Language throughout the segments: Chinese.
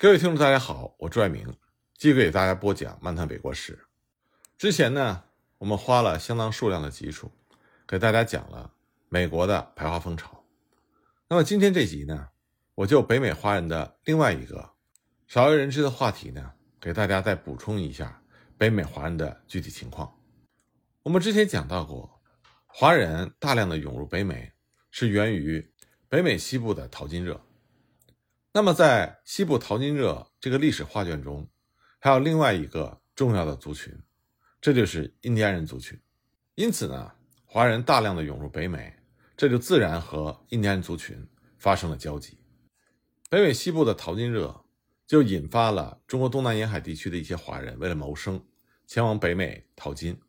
各位听众，大家好，我朱爱明，继续给大家播讲《漫谈北国史》。之前呢，我们花了相当数量的集数，给大家讲了美国的排华风潮。那么今天这集呢，我就北美华人的另外一个少为人知的话题呢，给大家再补充一下北美华人的具体情况。我们之前讲到过，华人大量的涌入北美，是源于北美西部的淘金热。那么，在西部淘金热这个历史画卷中，还有另外一个重要的族群，这就是印第安人族群。因此呢，华人大量的涌入北美，这就自然和印第安族群发生了交集。北美西部的淘金热就引发了中国东南沿海地区的一些华人为了谋生，前往北美淘金。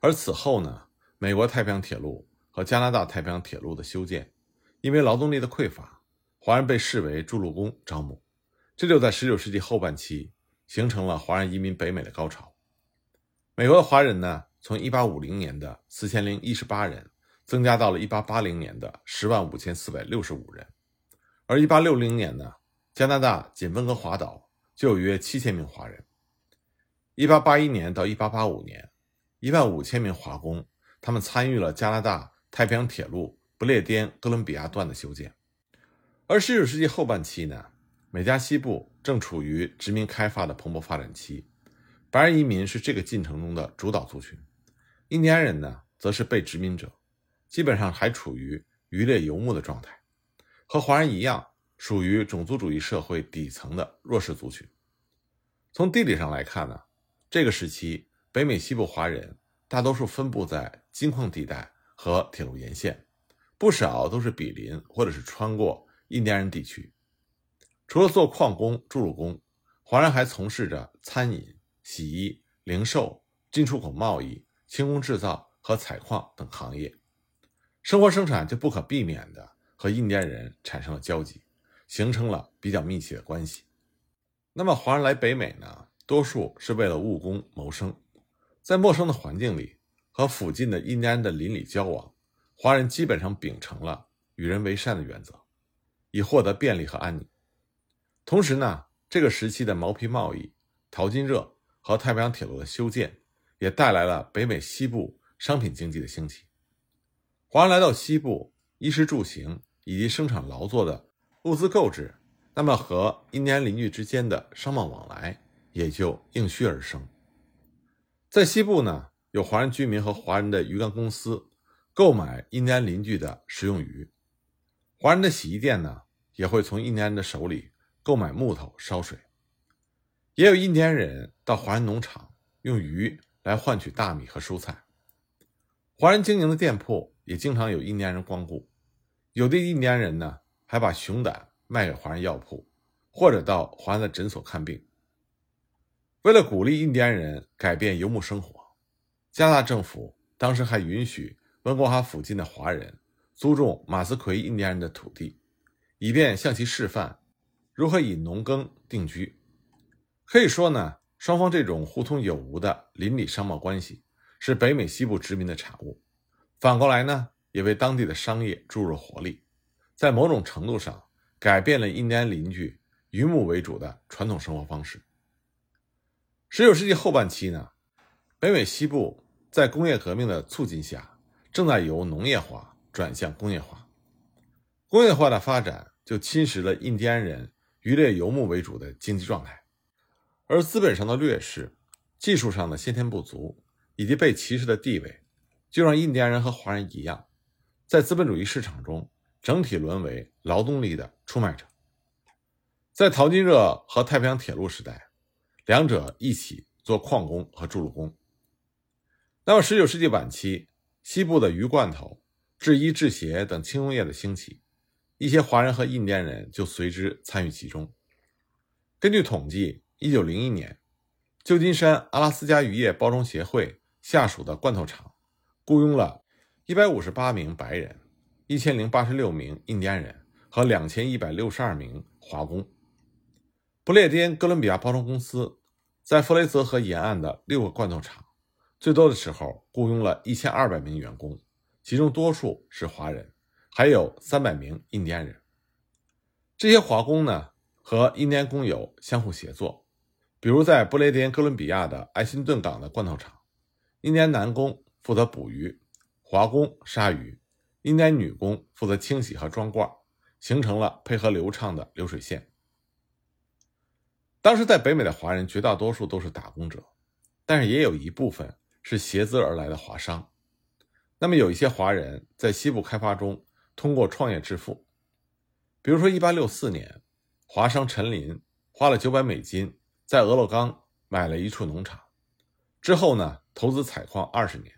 而此后呢，美国太平洋铁路和加拿大太平洋铁路的修建，因为劳动力的匮乏。华人被视为筑路工招募，这就在19世纪后半期形成了华人移民北美的高潮。美国的华人呢，从1850年的4018人增加到了1880年的10万5465人，而1860年呢，加拿大仅温哥华岛就有约7000名华人。1881年到1885年，1万5000名华工，他们参与了加拿大太平洋铁路不列颠哥伦比亚段的修建。而十九世纪后半期呢，美加西部正处于殖民开发的蓬勃发展期，白人移民是这个进程中的主导族群，印第安人呢，则是被殖民者，基本上还处于渔猎游牧的状态，和华人一样，属于种族主义社会底层的弱势族群。从地理上来看呢，这个时期北美西部华人大多数分布在金矿地带和铁路沿线，不少都是毗邻或者是穿过。印第安人地区，除了做矿工、筑路工，华人还从事着餐饮、洗衣、零售、进出口贸易、轻工制造和采矿等行业，生活生产就不可避免的和印第安人产生了交集，形成了比较密切的关系。那么，华人来北美呢，多数是为了务工谋生，在陌生的环境里和附近的印第安的邻里交往，华人基本上秉承了与人为善的原则。以获得便利和安宁。同时呢，这个时期的毛皮贸易、淘金热和太平洋铁路的修建，也带来了北美西部商品经济的兴起。华人来到西部，衣食住行以及生产劳作的物资购置，那么和印第安邻居之间的商贸往来也就应虚而生。在西部呢，有华人居民和华人的鱼竿公司购买印第安邻居的食用鱼，华人的洗衣店呢。也会从印第安人的手里购买木头烧水，也有印第安人到华人农场用鱼来换取大米和蔬菜。华人经营的店铺也经常有印第安人光顾，有的印第安人呢还把熊胆卖给华人药铺，或者到华人的诊所看病。为了鼓励印第安人改变游牧生活，加拿大政府当时还允许温哥华附近的华人租种马斯奎印第安人的土地。以便向其示范如何以农耕定居。可以说呢，双方这种互通有无的邻里商贸关系是北美西部殖民的产物。反过来呢，也为当地的商业注入了活力，在某种程度上改变了印第安邻居渔牧为主的传统生活方式。十九世纪后半期呢，北美西部在工业革命的促进下，正在由农业化转向工业化。工业化的发展就侵蚀了印第安人渔猎游牧为主的经济状态，而资本上的劣势、技术上的先天不足以及被歧视的地位，就让印第安人和华人一样，在资本主义市场中整体沦为劳动力的出卖者。在淘金热和太平洋铁路时代，两者一起做矿工和筑路工。那么，19世纪晚期，西部的鱼罐头、制衣制鞋等轻工业的兴起。一些华人和印第安人就随之参与其中。根据统计，1901年，旧金山阿拉斯加渔业包装协会下属的罐头厂雇佣了158名白人、1086名印第安人和2162名华工。不列颠哥伦比亚包装公司在弗雷泽河沿岸的六个罐头厂，最多的时候雇佣了1200名员工，其中多数是华人。还有三百名印第安人，这些华工呢，和印第安工友相互协作，比如在不列颠哥伦比亚的埃辛顿港的罐头厂，印第安男工负责捕鱼，华工杀鱼，印第安女工负责清洗和装罐，形成了配合流畅的流水线。当时在北美的华人绝大多数都是打工者，但是也有一部分是携资而来的华商。那么有一些华人在西部开发中通过创业致富，比如说1864年，华商陈林花了900美金在俄勒冈买了一处农场，之后呢投资采矿20年，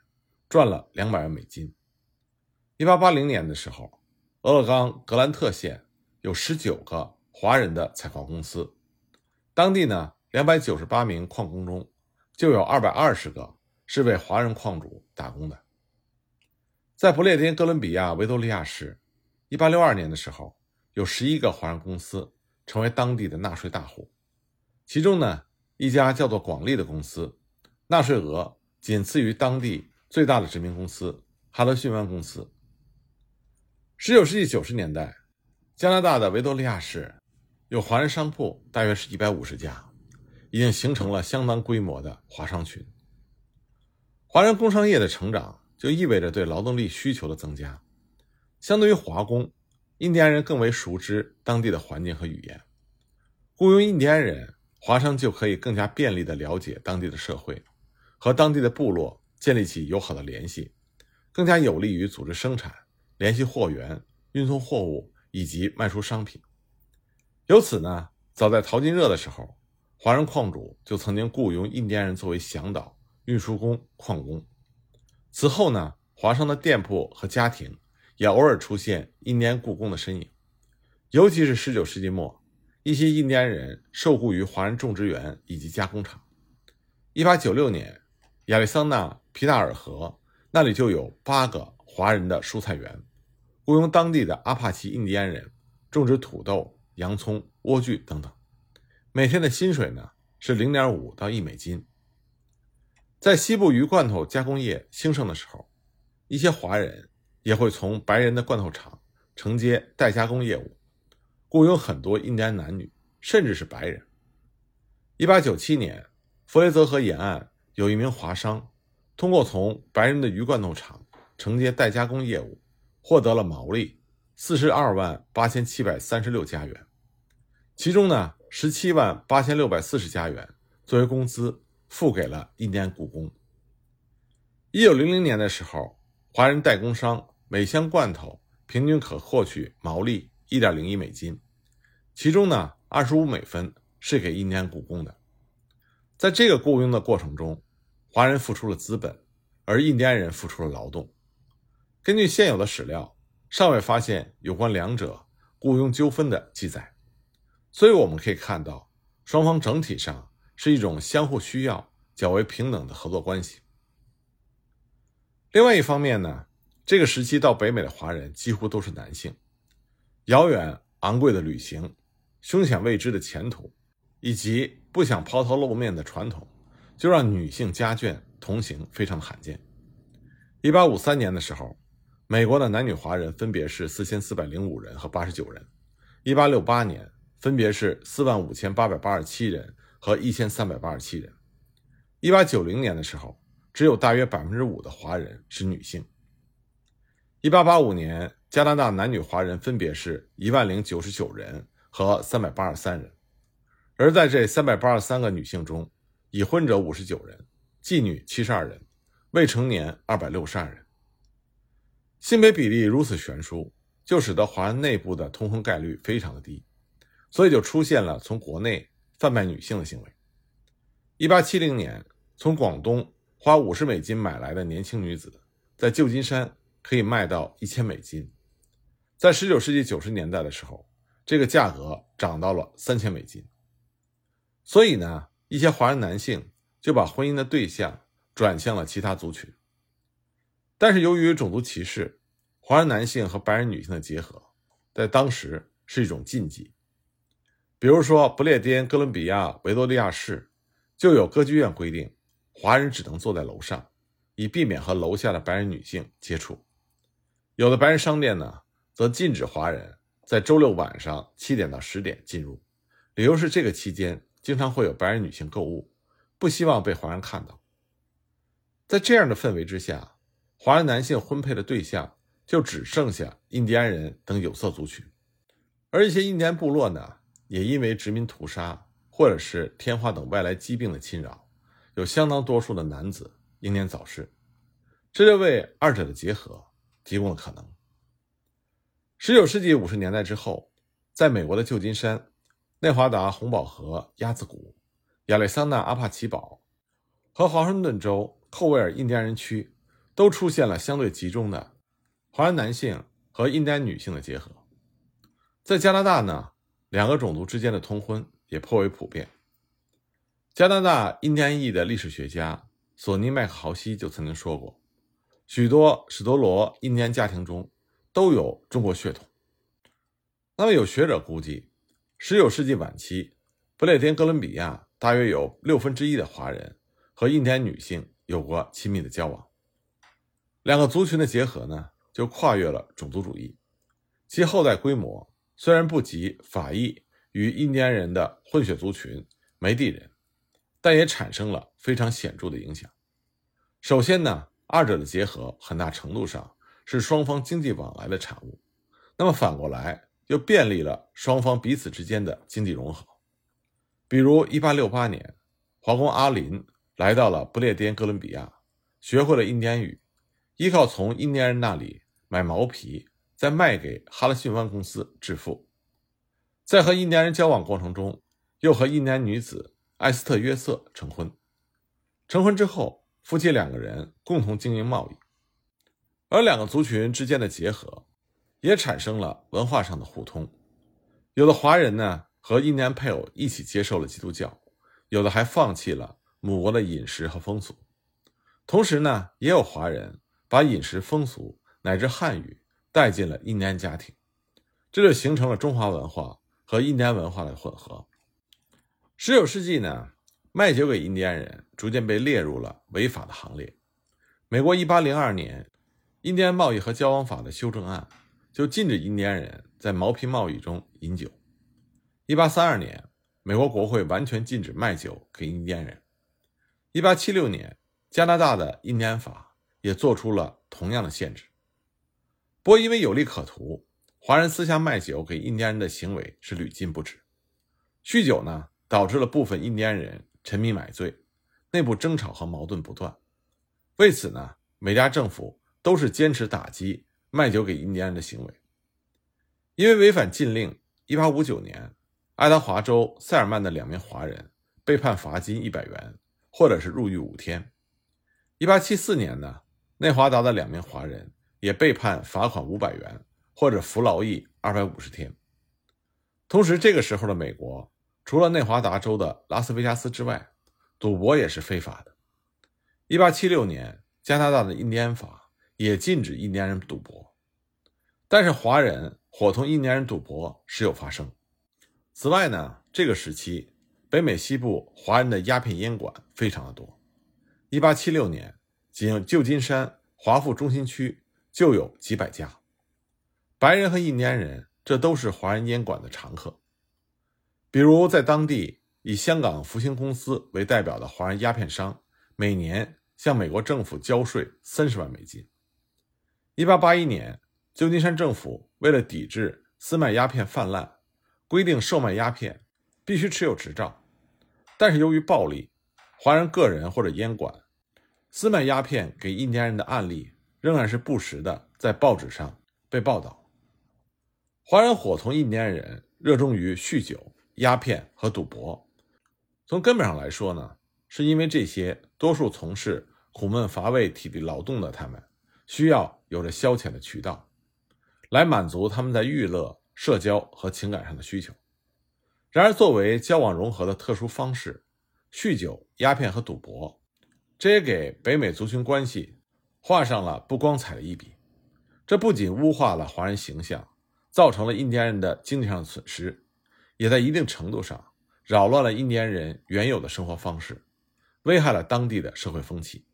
赚了200万美金。1880年的时候，俄勒冈格兰特县有19个华人的采矿公司。当地呢，两百九十八名矿工中，就有二百二十个是为华人矿主打工的。在不列颠哥伦比亚维多利亚市，一八六二年的时候，有十一个华人公司成为当地的纳税大户，其中呢，一家叫做广利的公司，纳税额仅次于当地最大的殖民公司哈德逊湾公司。十九世纪九十年代，加拿大的维多利亚市。有华人商铺，大约是一百五十家，已经形成了相当规模的华商群。华人工商业的成长，就意味着对劳动力需求的增加。相对于华工，印第安人更为熟知当地的环境和语言。雇佣印第安人，华商就可以更加便利地了解当地的社会，和当地的部落建立起友好的联系，更加有利于组织生产、联系货源、运送货物以及卖出商品。由此呢，早在淘金热的时候，华人矿主就曾经雇佣印第安人作为向导、运输工、矿工。此后呢，华商的店铺和家庭也偶尔出现印第安雇工的身影。尤其是19世纪末，一些印第安人受雇于华人种植园以及加工厂。1896年，亚利桑那皮纳尔河那里就有八个华人的蔬菜园，雇佣当地的阿帕奇印第安人种植土豆。洋葱、莴苣等等，每天的薪水呢是零点五到一美金。在西部鱼罐头加工业兴盛的时候，一些华人也会从白人的罐头厂承接代加工业务，雇佣很多印第安男女，甚至是白人。一八九七年，弗雷泽河沿岸有一名华商，通过从白人的鱼罐头厂承接代加工业务，获得了毛利四十二万八千七百三十六加元。其中呢，十七万八千六百四十加元作为工资付给了印第安雇工。一九零零年的时候，华人代工商每箱罐头平均可获取毛利一点零一美金，其中呢，二十五美分是给印第安雇工的。在这个雇佣的过程中，华人付出了资本，而印第安人付出了劳动。根据现有的史料，尚未发现有关两者雇佣纠纷的记载。所以我们可以看到，双方整体上是一种相互需要、较为平等的合作关系。另外一方面呢，这个时期到北美的华人几乎都是男性，遥远昂贵的旅行、凶险未知的前途，以及不想抛头露面的传统，就让女性家眷同行非常罕见。一八五三年的时候，美国的男女华人分别是四千四百零五人和八十九人。一八六八年。分别是四万五千八百八十七人和一千三百八十七人。一八九零年的时候，只有大约百分之五的华人是女性。一八八五年，加拿大男女华人分别是一万零九十九人和三百八十三人。而在这三百八十三个女性中，已婚者五十九人，妓女七十二人，未成年二百六十二人。性别比例如此悬殊，就使得华人内部的通婚概率非常的低。所以就出现了从国内贩卖女性的行为。一八七零年，从广东花五十美金买来的年轻女子，在旧金山可以卖到一千美金。在十九世纪九十年代的时候，这个价格涨到了三千美金。所以呢，一些华人男性就把婚姻的对象转向了其他族群。但是由于种族歧视，华人男性和白人女性的结合，在当时是一种禁忌。比如说，不列颠哥伦比亚维多利亚市就有歌剧院规定，华人只能坐在楼上，以避免和楼下的白人女性接触。有的白人商店呢，则禁止华人在周六晚上七点到十点进入，理由是这个期间经常会有白人女性购物，不希望被华人看到。在这样的氛围之下，华人男性婚配的对象就只剩下印第安人等有色族群，而一些印第安部落呢，也因为殖民屠杀或者是天花等外来疾病的侵扰，有相当多数的男子英年早逝，这就为二者的结合提供了可能。十九世纪五十年代之后，在美国的旧金山。内华达红宝河鸭子谷、亚利桑那阿帕奇堡和华盛顿州寇威尔印第安人区都出现了相对集中的华人男性和印第安女性的结合。在加拿大呢，两个种族之间的通婚也颇为普遍。加拿大印第安裔的历史学家索尼麦克豪西就曾经说过，许多史多罗印第安家庭中都有中国血统。那么有学者估计。十九世纪晚期，不列颠哥伦比亚大约有六分之一的华人和印第安女性有过亲密的交往。两个族群的结合呢，就跨越了种族主义。其后代规模虽然不及法裔与印第安人的混血族群梅地人，但也产生了非常显著的影响。首先呢，二者的结合很大程度上是双方经济往来的产物。那么反过来。又便利了双方彼此之间的经济融合。比如，1868年，华工阿林来到了不列颠哥伦比亚，学会了印第安语，依靠从印第安人那里买毛皮，再卖给哈勒逊湾公司致富。在和印第安人交往过程中，又和印第安女子艾斯特约瑟成婚。成婚之后，夫妻两个人共同经营贸易，而两个族群之间的结合。也产生了文化上的互通，有的华人呢和印第安配偶一起接受了基督教，有的还放弃了母国的饮食和风俗，同时呢，也有华人把饮食风俗乃至汉语带进了印第安家庭，这就形成了中华文化和印第安文化的混合。十九世纪呢，卖酒给印第安人逐渐被列入了违法的行列。美国一八零二年印第安贸易和交往法的修正案。就禁止印第安人在毛皮贸易中饮酒。一八三二年，美国国会完全禁止卖酒给印第安人。一八七六年，加拿大的印第安法也做出了同样的限制。不过，因为有利可图，华人私下卖酒给印第安人的行为是屡禁不止。酗酒呢，导致了部分印第安人沉迷买醉，内部争吵和矛盾不断。为此呢，美加政府都是坚持打击。卖酒给印第安人的行为，因为违反禁令，1859年，爱达华州塞尔曼的两名华人被判罚金一百元，或者是入狱五天。1874年呢，内华达的两名华人也被判罚款五百元，或者服劳役二百五十天。同时，这个时候的美国，除了内华达州的拉斯维加斯之外，赌博也是非法的。1876年，加拿大的印第安法。也禁止印第安人赌博，但是华人伙同印第安人赌博时有发生。此外呢，这个时期北美西部华人的鸦片烟馆非常的多。一八七六年，仅旧金山华富中心区就有几百家。白人和印第安人这都是华人烟馆的常客。比如在当地以香港福星公司为代表的华人鸦片商，每年向美国政府交税三十万美金。一八八一年，旧金山政府为了抵制私卖鸦片泛滥，规定售卖鸦片必须持有执照。但是由于暴力，华人个人或者烟馆私卖鸦片给印第安人的案例，仍然是不时的在报纸上被报道。华人伙同印第安人热衷于酗酒、鸦片和赌博。从根本上来说呢，是因为这些多数从事苦闷乏味体力劳动的他们。需要有着消遣的渠道，来满足他们在娱乐、社交和情感上的需求。然而，作为交往融合的特殊方式，酗酒、鸦片和赌博，这也给北美族群关系画上了不光彩的一笔。这不仅污化了华人形象，造成了印第安人的经济上的损失，也在一定程度上扰乱了印第安人原有的生活方式，危害了当地的社会风气。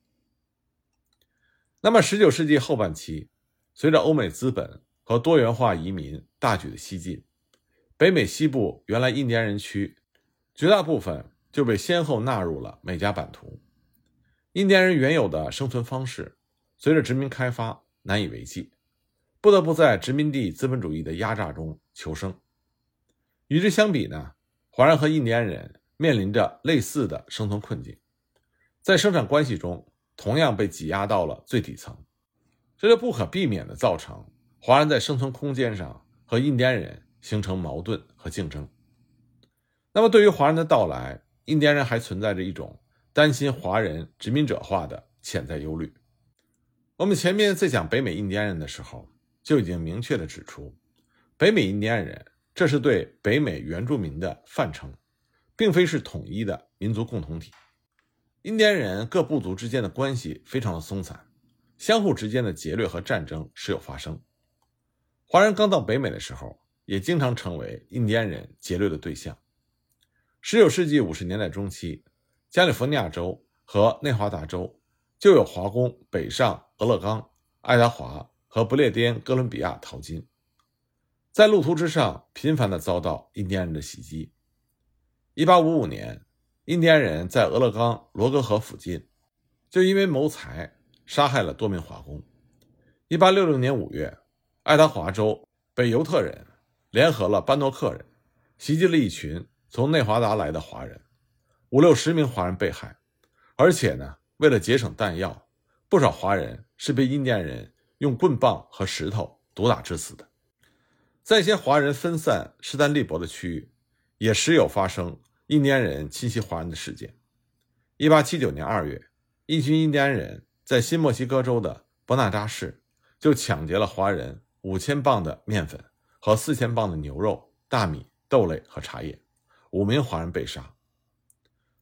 那么，十九世纪后半期，随着欧美资本和多元化移民大举的西进，北美西部原来印第安人区绝大部分就被先后纳入了美加版图，印第安人原有的生存方式随着殖民开发难以为继，不得不在殖民地资本主义的压榨中求生。与之相比呢，华人和印第安人面临着类似的生存困境，在生产关系中同样被挤压到了最底层，这就不可避免地造成华人在生存空间上和印第安人形成矛盾和竞争。那么，对于华人的到来，印第安人还存在着一种担心华人殖民者化的潜在忧虑。我们前面在讲北美印第安人的时候，就已经明确地指出，北美印第安人。这是对北美原住民的泛称，并非是统一的民族共同体。印第安人各部族之间的关系非常的松散，相互之间的劫掠和战争时有发生。华人刚到北美的时候，也经常成为印第安人劫掠的对象。十九世纪五十年代中期，加利福尼亚州和内华达州就有华工北上俄勒冈、爱达华和不列颠哥伦比亚淘金。在路途之上，频繁地遭到印第安人的袭击。1855年，印第安人在俄勒冈罗格河附近，就因为谋财杀害了多名华工。1866年5月，爱达华州北犹特人联合了班诺克人，袭击了一群从内华达来的华人，五六十名华人被害。而且呢，为了节省弹药，不少华人是被印第安人用棍棒和石头毒打致死的。在一些华人分散、势单力薄的区域，也时有发生印第安人侵袭华人的事件。1879年2月，一群印第安人在新墨西哥州的伯纳扎市就抢劫了华人五千磅的面粉和四千磅的牛肉、大米、豆类和茶叶，五名华人被杀。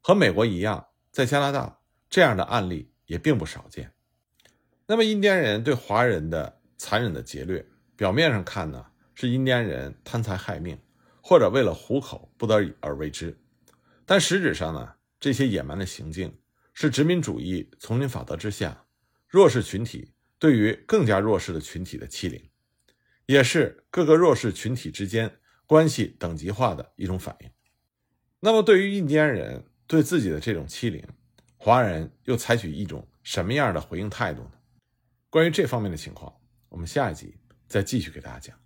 和美国一样，在加拿大这样的案例也并不少见。那么，印第安人对华人的残忍的劫掠，表面上看呢？是印第安人贪财害命，或者为了糊口不得已而为之，但实质上呢，这些野蛮的行径是殖民主义丛林法则之下弱势群体对于更加弱势的群体的欺凌，也是各个弱势群体之间关系等级化的一种反应。那么，对于印第安人对自己的这种欺凌，华人又采取一种什么样的回应态度呢？关于这方面的情况，我们下一集再继续给大家讲。